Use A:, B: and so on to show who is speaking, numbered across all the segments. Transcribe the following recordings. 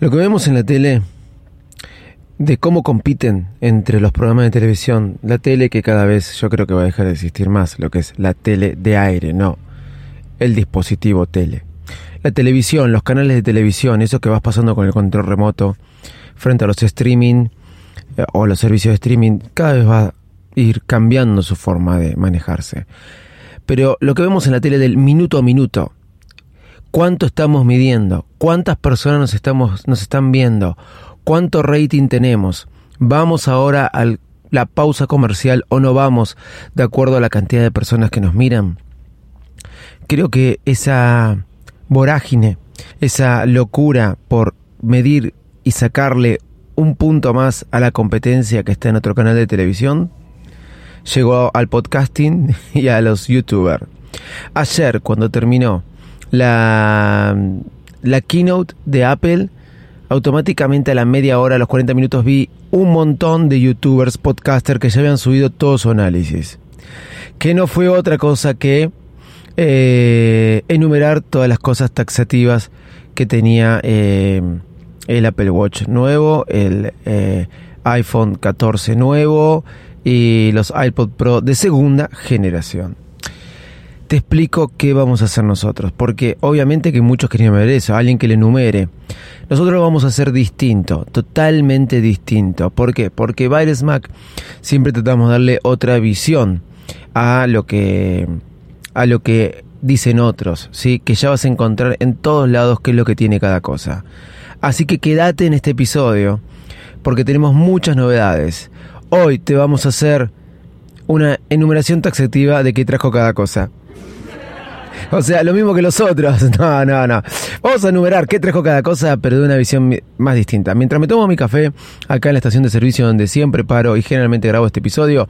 A: Lo que vemos en la tele de cómo compiten entre los programas de televisión, la tele que cada vez yo creo que va a dejar de existir más, lo que es la tele de aire, no, el dispositivo tele. La televisión, los canales de televisión, eso que vas pasando con el control remoto frente a los streaming eh, o los servicios de streaming, cada vez va a ir cambiando su forma de manejarse. Pero lo que vemos en la tele del minuto a minuto, cuánto estamos midiendo, cuántas personas nos, estamos, nos están viendo, cuánto rating tenemos. Vamos ahora a la pausa comercial o no vamos de acuerdo a la cantidad de personas que nos miran. Creo que esa vorágine, esa locura por medir y sacarle un punto más a la competencia que está en otro canal de televisión, llegó al podcasting y a los youtubers. Ayer, cuando terminó la, la keynote de Apple, automáticamente a la media hora, a los 40 minutos, vi un montón de youtubers, podcasters que ya habían subido todo su análisis. Que no fue otra cosa que eh, enumerar todas las cosas taxativas que tenía eh, el Apple Watch nuevo, el eh, iPhone 14 nuevo y los iPod Pro de segunda generación te explico qué vamos a hacer nosotros, porque obviamente que muchos querían ver eso, alguien que le enumere. Nosotros lo vamos a hacer distinto, totalmente distinto. ¿Por qué? Porque Virus Mac siempre tratamos de darle otra visión a lo que a lo que dicen otros, ¿sí? Que ya vas a encontrar en todos lados qué es lo que tiene cada cosa. Así que quédate en este episodio porque tenemos muchas novedades. Hoy te vamos a hacer una enumeración taxativa de qué trajo cada cosa. O sea, lo mismo que los otros. No, no, no. Vamos a enumerar qué trajo cada cosa, pero de una visión más distinta. Mientras me tomo mi café acá en la estación de servicio donde siempre paro y generalmente grabo este episodio,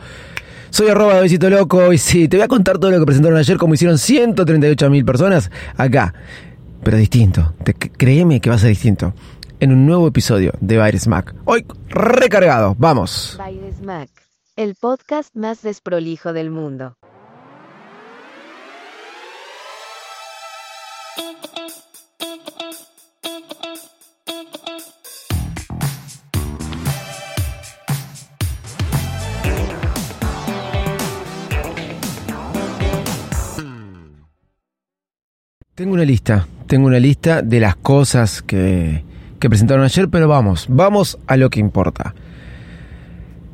A: soy arroba de Loco y sí, te voy a contar todo lo que presentaron ayer como hicieron 138 mil personas acá. Pero distinto. Te, créeme que va a ser distinto. En un nuevo episodio de Virus Mac. Hoy recargado. Vamos.
B: Mac. El podcast más desprolijo del mundo.
A: Tengo una lista, tengo una lista de las cosas que, que presentaron ayer, pero vamos, vamos a lo que importa.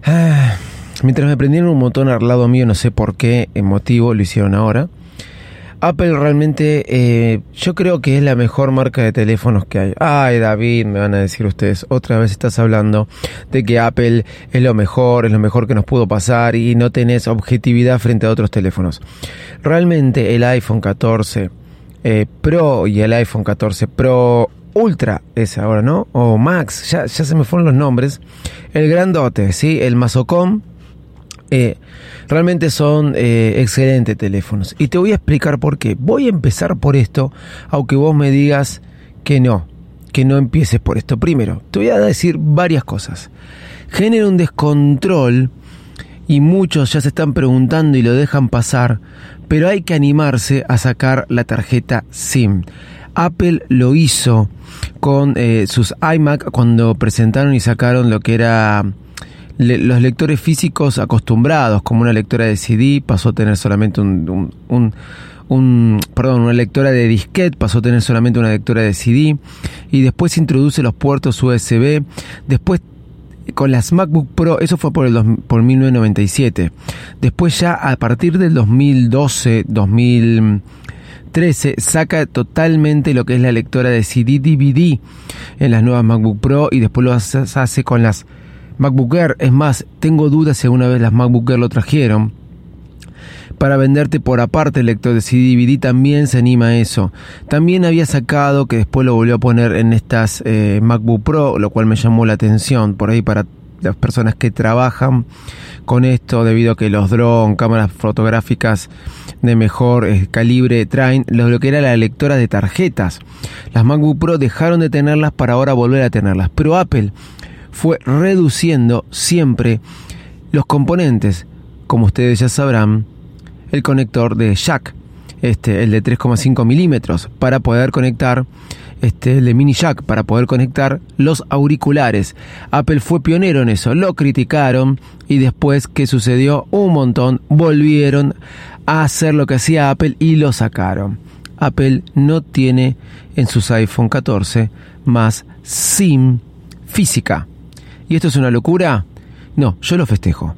A: Ah, mientras me prendieron un montón al lado mío, no sé por qué motivo lo hicieron ahora. Apple realmente, eh, yo creo que es la mejor marca de teléfonos que hay. Ay, David, me van a decir ustedes, otra vez estás hablando de que Apple es lo mejor, es lo mejor que nos pudo pasar y no tenés objetividad frente a otros teléfonos. Realmente el iPhone 14 eh, Pro y el iPhone 14 Pro Ultra es ahora, ¿no? O Max, ya, ya se me fueron los nombres. El grandote, ¿sí? El Mazocom Eh, realmente son eh, excelentes teléfonos. Y te voy a explicar por qué. Voy a empezar por esto, aunque vos me digas que no, que no empieces por esto. Primero, te voy a decir varias cosas. Genera un descontrol y muchos ya se están preguntando y lo dejan pasar, pero hay que animarse a sacar la tarjeta SIM. Apple lo hizo con eh, sus iMac cuando presentaron y sacaron lo que era los lectores físicos acostumbrados, como una lectora de CD, pasó a tener solamente un, un- un- perdón, una lectora de disquete, pasó a tener solamente una lectora de CD, y después introduce los puertos USB, después con las MacBook Pro, eso fue por el por 1997. Después ya a partir del 2012, 2013 saca totalmente lo que es la lectora de CD DVD en las nuevas MacBook Pro y después lo hace con las MacBook Air. Es más, tengo dudas si alguna vez las MacBook Air lo trajeron para venderte por aparte el lector de CD DVD también se anima a eso. También había sacado que después lo volvió a poner en estas eh, MacBook Pro, lo cual me llamó la atención por ahí para las personas que trabajan con esto debido a que los drones, cámaras fotográficas de mejor eh, calibre traen lo, que era la lectora de tarjetas. Las MacBook Pro dejaron de tenerlas para ahora volver a tenerlas, pero Apple fue reduciendo siempre los componentes, como ustedes ya sabrán, el conector de jack, este, el de 3,5 milímetros, para poder conectar, este, el de mini jack, para poder conectar los auriculares. Apple fue pionero en eso, lo criticaron y después, ¿qué sucedió? Un montón, volvieron a hacer lo que hacía Apple y lo sacaron. Apple no tiene en sus iPhone 14 más SIM física. ¿Y esto es una locura? No, yo lo festejo.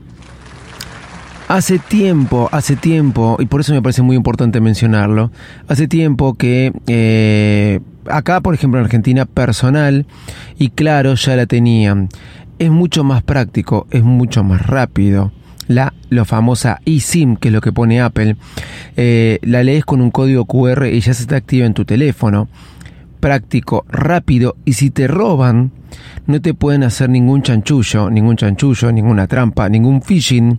A: Hace tiempo, hace tiempo, y por eso me parece muy importante mencionarlo, hace tiempo que eh, acá, por ejemplo, en Argentina, personal y claro, ya la tenían. Es mucho más práctico, es mucho más rápido. La famosa eSIM, que es lo que pone Apple, eh, la lees con un código QR y ya se te activa en tu teléfono. Práctico, rápido, y si te roban, no te pueden hacer ningún chanchullo, ningún chanchullo, ninguna trampa, ningún phishing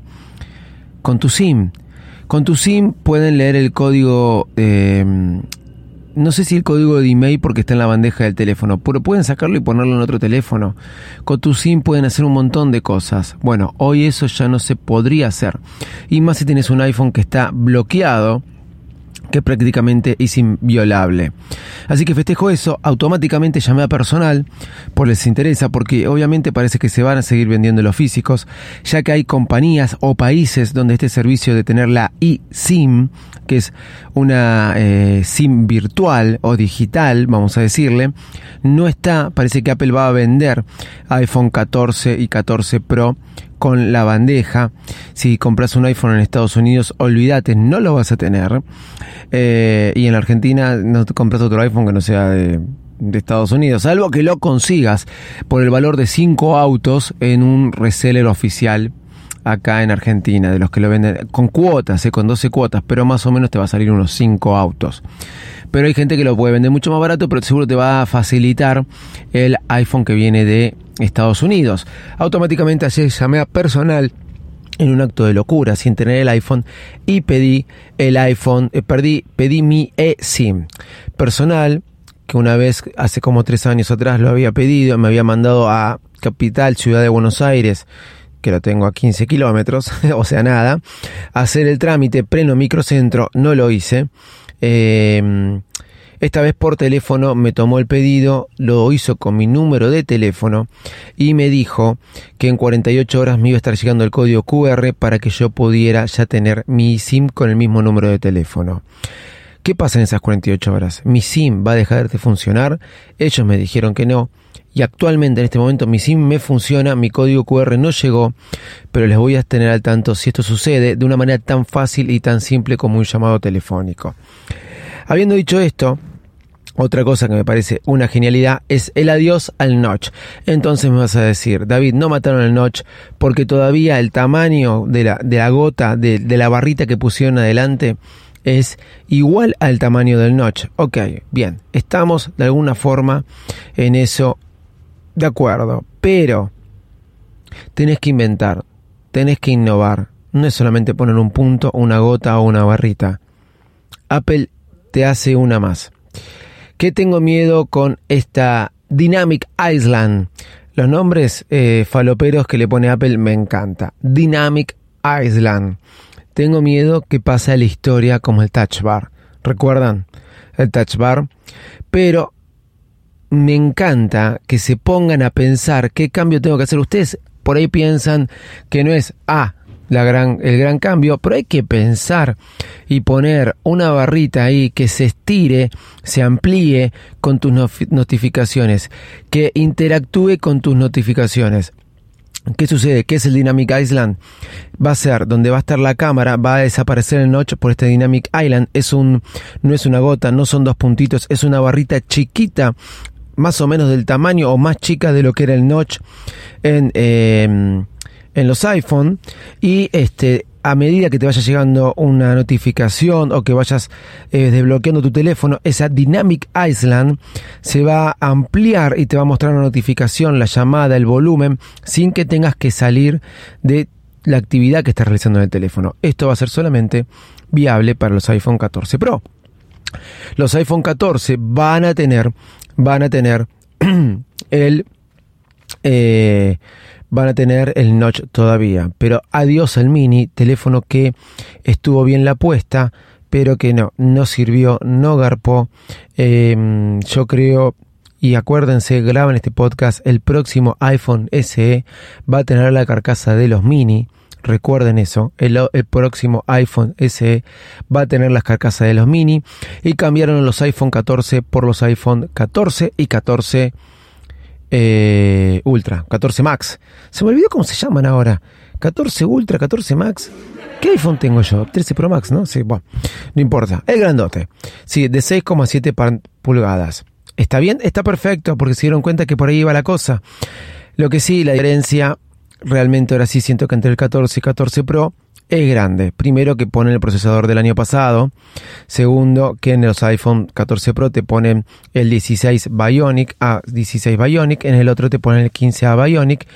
A: con tu SIM. Con tu SIM pueden leer el código, eh, no sé si el código de email porque está en la bandeja del teléfono, pero pueden sacarlo y ponerlo en otro teléfono. Con tu SIM pueden hacer un montón de cosas. Bueno, hoy eso ya no se podría hacer. Y más si tienes un iPhone que está bloqueado que prácticamente es inviolable. Así que festejo eso, automáticamente llamé a personal por les interesa, porque obviamente parece que se van a seguir vendiendo los físicos, ya que hay compañías o países donde este servicio de tener la eSIM, que es una eh, SIM virtual o digital, vamos a decirle, no está, parece que Apple va a vender iPhone 14 y 14 Pro con la bandeja. Si compras un iPhone en Estados Unidos, olvídate, no lo vas a tener. Eh, y en Argentina no te compras otro iPhone que no sea de, Estados Unidos, salvo que lo consigas por el valor de 5 autos en un reseller oficial acá en Argentina, de los que lo venden con cuotas, eh, con 12 cuotas, pero más o menos te va a salir unos 5 autos. Pero hay gente que lo puede vender mucho más barato, pero seguro te va a facilitar el iPhone que viene de Estados Unidos. Automáticamente ayer llamé a personal en un acto de locura sin tener el iPhone y pedí el iPhone, eh, perdí, pedí mi eSIM personal que una vez hace como tres años atrás lo había pedido, me había mandado a Capital, Ciudad de Buenos Aires, que lo tengo a 15 kilómetros, o sea nada, hacer el trámite pleno microcentro, no lo hice. Eh, esta vez por teléfono me tomó el pedido, lo hizo con mi número de teléfono y me dijo que en 48 horas me iba a estar llegando el código QR para que yo pudiera ya tener mi SIM con el mismo número de teléfono. ¿Qué pasa en esas 48 horas? ¿Mi SIM va a dejar de funcionar? Ellos me dijeron que no. Y actualmente en este momento mi SIM me funciona, mi código QR no llegó, pero les voy a tener al tanto si esto sucede de una manera tan fácil y tan simple como un llamado telefónico. Habiendo dicho esto, otra cosa que me parece una genialidad es el adiós al notch. Entonces me vas a decir, David, no mataron el notch porque todavía el tamaño de la, de la gota, de, de la barrita que pusieron adelante, es igual al tamaño del notch. Ok, bien, estamos de alguna forma en eso de acuerdo, pero tenés que inventar, tenés que innovar, no es solamente poner un punto, una gota o una barrita. Apple te hace una más. ¿Qué tengo miedo con esta Dynamic Island? Los nombres eh, faloperos que le pone Apple me encanta. Dynamic Island. Tengo miedo que pase la historia como el Touch Bar. ¿Recuerdan? El Touch Bar. Pero me encanta que se pongan a pensar qué cambio tengo que hacer. Ustedes por ahí piensan que no es, ah, la gran, el gran cambio, pero hay que pensar y poner una barrita ahí que se estire, se amplíe con tus notificaciones, que interactúe con tus notificaciones. ¿Qué sucede? ¿Qué es el Dynamic Island? Va a ser donde va a estar la cámara, va a desaparecer el notch por este Dynamic Island. Es un, no es una gota, no son dos puntitos, es una barrita chiquita, más o menos del tamaño o más chica de lo que era el notch en, em, en los iPhone. Y este, a medida que te vaya llegando una notificación o que vayas eh, desbloqueando tu teléfono, esa Dynamic Island se va a ampliar y te va a mostrar una notificación, la llamada, el volumen, sin que tengas que salir de la actividad que estás realizando en el teléfono. Esto va a ser solamente viable para los iPhone 14 Pro. Los iPhone 14 van a tener, van a tener el eh, van a tener el notch todavía. Pero adiós al mini, teléfono que estuvo bien la apuesta, pero que no, no sirvió, no garpó. Em, yo creo, y acuérdense, graban este podcast, el próximo iPhone SE va a tener la carcasa de los mini. Recuerden eso, el, el, próximo iPhone SE va a tener las carcasas de los mini y cambiaron los iPhone 14 por los iPhone 14 y 14 eh, Ultra, 14 Max. Se me olvidó cómo se llaman ahora. 14 Ultra, 14 Max. ¿Qué iPhone tengo yo? 13 Pro Max, ¿no? Sí, bueno, no importa. El grandote. Sí, de 6,7 pulgadas. ¿Está bien? Está perfecto, porque se dieron cuenta que por ahí iba la cosa. Lo que sí, la diferencia, realmente ahora sí siento que entre el 14 y 14 Pro es grande. Primero que ponen el procesador del año pasado. Segundo que en los iPhone 14 Pro te ponen el 16 Bionic a 16 Bionic. En el otro te ponen el 15A Bionic.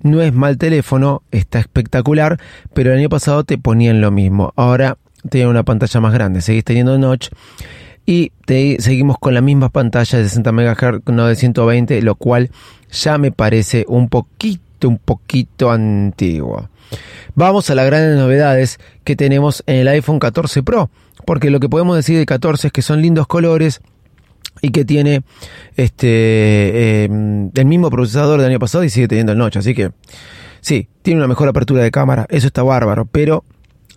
A: No es mal teléfono, está espectacular, pero el año pasado te ponían lo mismo. Ahora tiene una pantalla más grande, seguís teniendo notch y te, seguimos con la misma pantalla de 60 MHz, no de 120, lo cual ya me parece un poquito, un poquito antiguo. Vamos a las grandes novedades que tenemos en el iPhone 14 Pro, porque lo que podemos decir del 14 es que son lindos colores y que tiene este em, el mismo procesador del año pasado y sigue teniendo el noche, así que sí, tiene una mejor apertura de cámara, eso está bárbaro, pero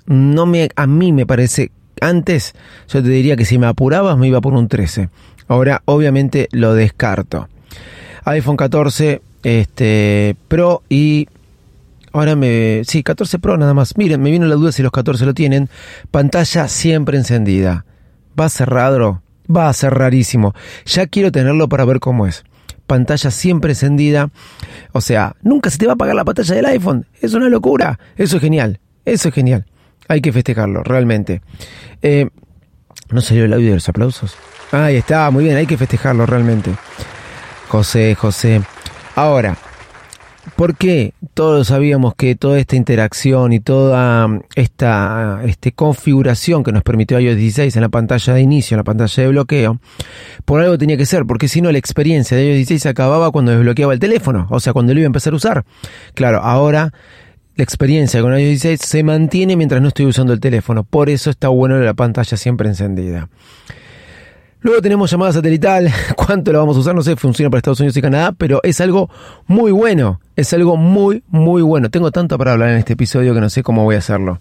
A: no me a mí me parece antes yo te diría que si me apurabas me iba por un 13. Ahora obviamente lo descarto. iPhone 14 este Pro y Ahora me... Sí, 14 Pro nada más. Miren, me vino la duda si los 14 lo tienen. Pantalla siempre encendida. ¿Va raro? Va a ser rarísimo. Ya quiero tenerlo para ver cómo es. Pantalla siempre encendida. O sea, nunca se te va a apagar la pantalla del iPhone. Es una locura. Eso es genial. Eso es genial. Hay que festejarlo, realmente. Eh, ¿No salió el audio de los aplausos? Ahí está, muy bien, hay que festejarlo realmente. José, José. Ahora, ¿Por qué todos sabíamos que toda esta interacción y toda esta este, configuración que nos permitió iOS 16 en la pantalla de inicio, en la pantalla de bloqueo, por algo tenía que ser? Porque si no, la experiencia de iOS 16 acababa cuando desbloqueaba el teléfono, o sea, cuando lo iba a empezar a usar. Claro, ahora la experiencia con iOS 16 se mantiene mientras no estoy usando el teléfono. Por eso está bueno la pantalla siempre encendida. Luego tenemos llamada satelital. ¿Cuánto la vamos a usar? No sé, funciona para Estados Unidos y Canadá, pero es algo muy bueno. Es algo muy, muy bueno. Tengo tanto para hablar en este episodio que no sé cómo voy a hacerlo.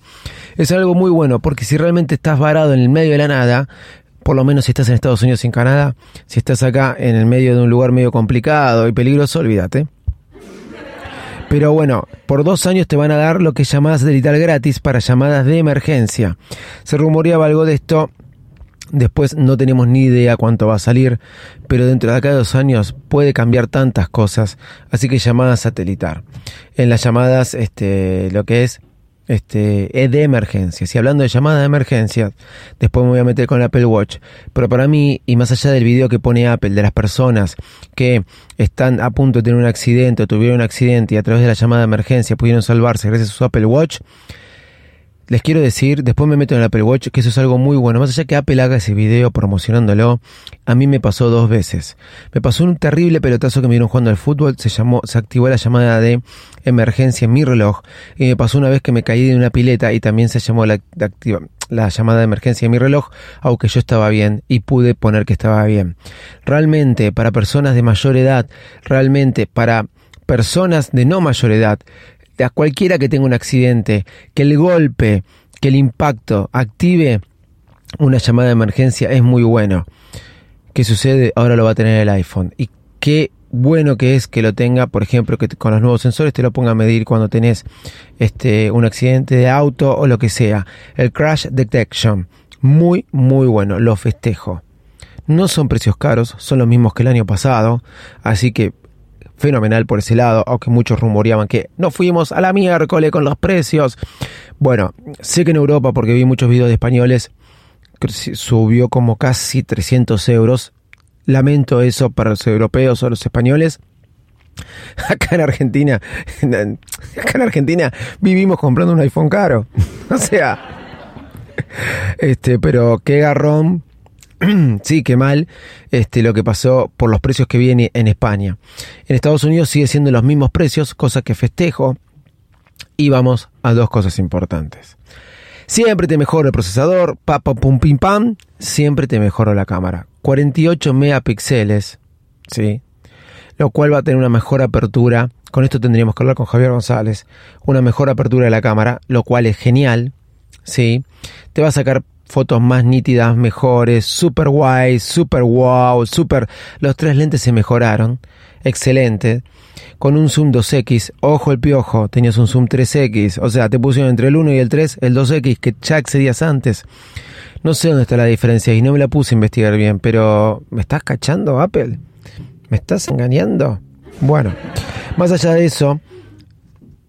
A: Es algo muy bueno porque si realmente estás varado en el medio de la nada, por lo menos si estás en Estados Unidos y en Canadá, si estás acá en el medio de un lugar medio complicado y peligroso, olvídate. Pero bueno, por dos años te van a dar lo que es llamada satelital gratis para llamadas de emergencia. Se rumoreaba algo de esto Después no tenemos ni idea cuánto va a salir, pero dentro de acá de dos años puede cambiar tantas cosas. Así que llamada satelitar. En las llamadas, este, lo que es este, de emergencia. Si hablando de llamadas de emergencia, después me voy a meter con el Apple Watch. Pero para mí, y más allá del video que pone Apple de las personas que están a punto de tener un accidente o tuvieron un accidente y a través de la llamada de emergencia pudieron salvarse gracias a su Apple Watch, les quiero decir, después me meto en el Apple Watch, que eso es algo muy bueno. Más allá que Apple haga ese video promocionándolo, a mí me pasó dos veces. Me pasó un terrible pelotazo que me dieron jugando al fútbol, se llamó, se activó la llamada de emergencia en mi reloj, y me pasó una vez que me caí de una pileta y también se llamó la, la llamada de emergencia en mi reloj, aunque yo estaba bien y pude poner que estaba bien. Realmente, para personas de mayor edad, realmente para personas de no mayor edad, a cualquiera que tenga un accidente, que el golpe, que el impacto active una llamada de emergencia es muy bueno. ¿Qué sucede? Ahora lo va a tener el iPhone. Y qué bueno que es que lo tenga, por ejemplo, que con los nuevos sensores te lo ponga a medir cuando tenés este, un accidente de auto o lo que sea. El Crash Detection. Muy, muy bueno. Lo festejo. No son precios caros, son los mismos que el año pasado. Así que fenomenal por ese lado, aunque muchos rumoreaban que no fuimos a la miércoles con los precios. Bueno, sé que en Europa, porque vi muchos videos de españoles, subió como casi 300 euros. Lamento eso para los europeos o los españoles. Acá en Argentina, acá en Argentina vivimos comprando un iPhone caro. O sea, este, pero qué garrón sí, qué mal este, lo que pasó por los precios que viene en España. En Estados Unidos sigue siendo los mismos precios, cosa que festejo. Y vamos a dos cosas importantes. Siempre te mejoro el procesador, pa, pa, pum, pim, pam. Siempre te mejoro la cámara. 48 megapíxeles, ¿sí? Lo cual va a tener una mejor apertura. Con esto tendríamos que hablar con Javier González. Una mejor apertura de la cámara, lo cual es genial, ¿sí? Te va a sacar fotos más nítidas, mejores, super guay, super wow, super... Los tres lentes se mejoraron, excelente. Con un zoom 2X, ojo el piojo, tenías un zoom 3X, o sea, te pusieron entre el 1 y el 3 el 2X que ya accedías antes. No sé dónde está la diferencia y no me la puse a investigar bien, pero ¿me estás cachando, Apple? ¿Me estás engañando? Bueno, más allá de eso,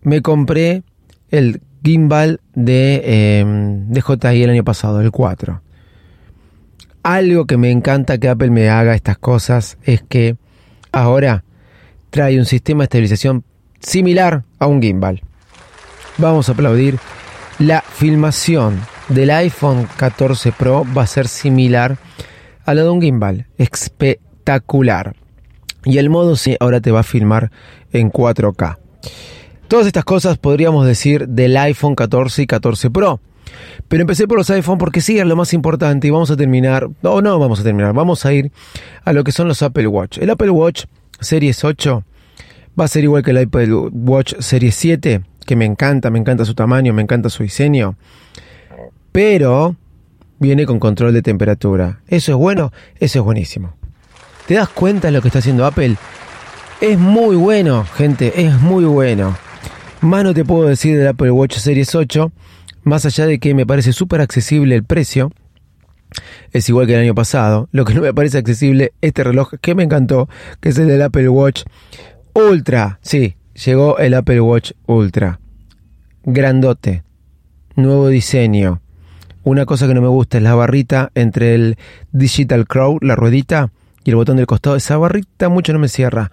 A: me compré el gimbal de eh, DJI el año pasado, el 4. Algo que me encanta que Apple me haga estas cosas es que ahora trae un sistema de estabilización similar a un gimbal. Vamos a aplaudir. La filmación del iPhone 14 Pro va a ser similar a la de un gimbal. Espectacular. Y el modo sí ahora te va a filmar en 4K. Todas estas cosas podríamos decir del iPhone 14 y 14 Pro. Pero empecé por los iPhone porque sí es lo más importante y vamos a terminar, no, no vamos a terminar, vamos a ir a lo que son los Apple Watch. El Apple Watch Series 8 va a ser igual que el Apple Watch Series 7, que me encanta, me encanta su tamaño, me encanta su diseño. Pero viene con control de temperatura. ¿Eso es bueno? Eso es buenísimo. ¿Te das cuenta de lo que está haciendo Apple? Es muy bueno, gente, es muy bueno. Más no te puedo decir del Apple Watch Series 8, más allá de que me parece súper accesible el precio. Es igual que el año pasado. Lo que no me parece accesible, este reloj que me encantó, que es el del Apple Watch Ultra. Sí, llegó el Apple Watch Ultra. Grandote. Nuevo diseño. Una cosa que no me gusta es la barrita entre el Digital Crow, la ruedita, y el botón del costado. Esa barrita mucho no me cierra.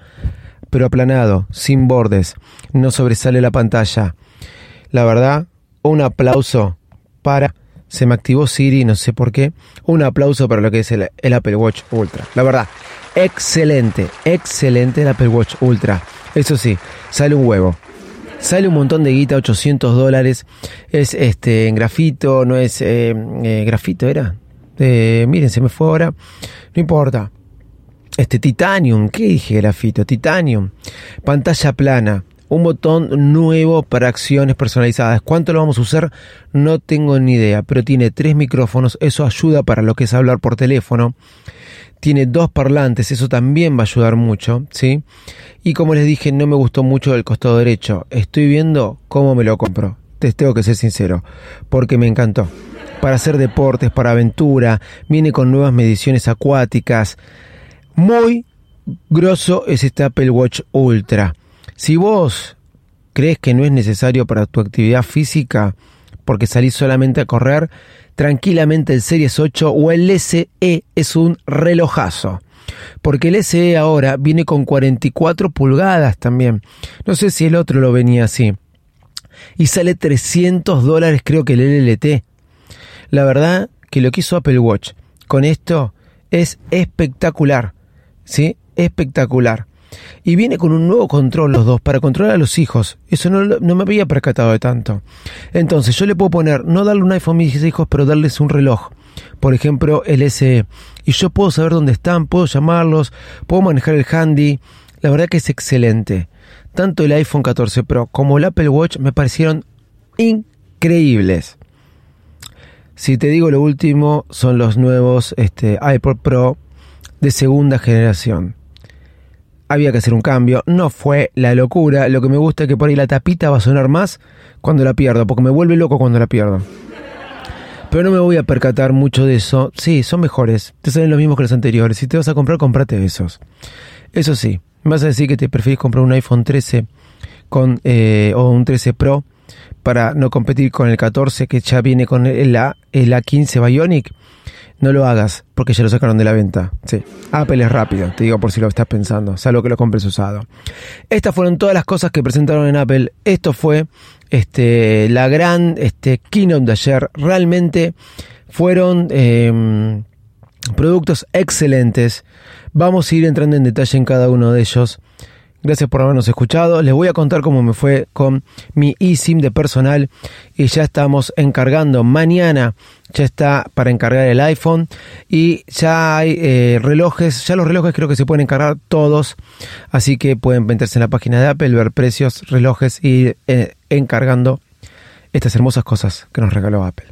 A: Pero aplanado, sin bordes. No sobresale la pantalla. La verdad, un aplauso para... Se me activó Siri, no sé por qué. Un aplauso para lo que es el, Apple Watch Ultra. La verdad, excelente, excelente el Apple Watch Ultra. Eso sí, sale un huevo. Sale un montón de guita, 800 dólares. Es este en grafito, no es eh, eh, grafito, era. Eh, miren, se me fue ahora. No importa. Este titanium, ¿qué dije grafito? Titanium. Pantalla plana. Un botón nuevo para acciones personalizadas. ¿Cuánto lo vamos a usar? No tengo ni idea, pero tiene tres micrófonos. Eso ayuda para lo que es hablar por teléfono. Tiene dos parlantes, eso también va a ayudar mucho, ¿sí? Y como les dije, no me gustó mucho el costado derecho. Estoy viendo cómo me lo compro. te tengo que ser sincero, porque me encantó. Para hacer deportes, para aventura, viene con nuevas mediciones acuáticas. Muy grosso es este Apple Watch Ultra. Si vos crees que no es necesario para tu actividad física, porque salís solamente a correr, tranquilamente el Series 8 o el SE es un relojazo. Porque el SE ahora viene con 44 pulgadas también. No sé si el otro lo venía así. y sale 300 dólares creo que el LLT. La verdad que lo que hizo Apple Watch con esto es espectacular, ¿sí? Espectacular. Y viene con un nuevo control los dos para controlar a los hijos. Eso no, no me había percatado de tanto. Entonces yo le puedo poner, no darle un iPhone a mis hijos, pero darles un reloj. Por ejemplo, el SE. Y yo puedo saber dónde están, puedo llamarlos, puedo manejar el handy. La verdad que es excelente. Tanto el iPhone 14 Pro como el Apple Watch me parecieron increíbles. Si te digo lo último, son los nuevos este, iPod Pro de segunda generación. Había que hacer un cambio, no fue la locura. Lo que me gusta es que por ahí la tapita va a sonar más cuando la pierdo, porque me vuelve loco cuando la pierdo. Pero no me voy a percatar mucho de eso. Sí, son mejores. Te salen los mismos que los anteriores. Si te vas a comprar, comprate esos. Eso sí, vas a decir que te prefieres comprar un iPhone 13 con, eh, o un 13 Pro para no competir con el 14 que ya viene con el, A, el A15 Bionic, no lo hagas porque ya lo sacaron de la venta. Sí, Apple es rápido, te digo por si lo estás pensando, salvo que lo compres usado. Estas fueron todas las cosas que presentaron en Apple. Esto fue este, la gran este, keynote de ayer. Realmente fueron eh, productos excelentes. Vamos a ir entrando en detalle en cada uno de ellos. Gracias por habernos escuchado. Les voy a contar cómo me fue con mi eSIM de personal y ya estamos encargando. Mañana ya está para encargar el iPhone y ya hay eh, relojes. Ya los relojes creo que se pueden encargar todos. Así que pueden meterse en la página de Apple, ver precios, relojes y eh, encargando estas hermosas cosas que nos regaló Apple.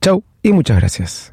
A: Chau y muchas gracias.